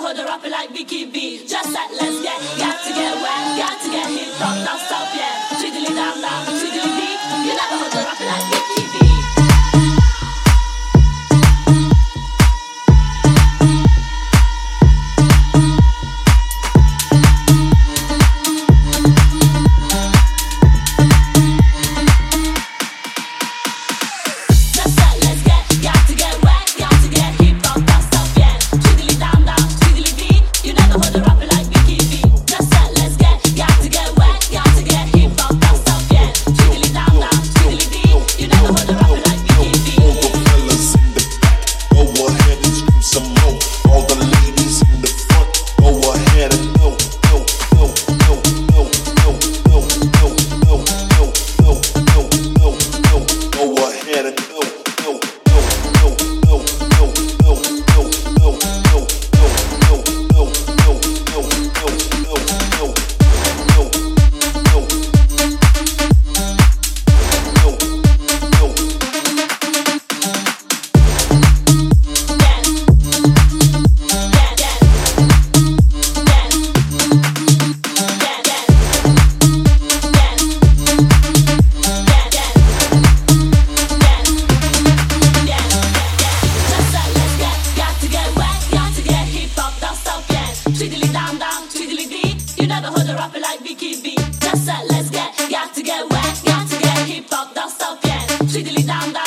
hold her up like Vicky B. better. jiggly down. down.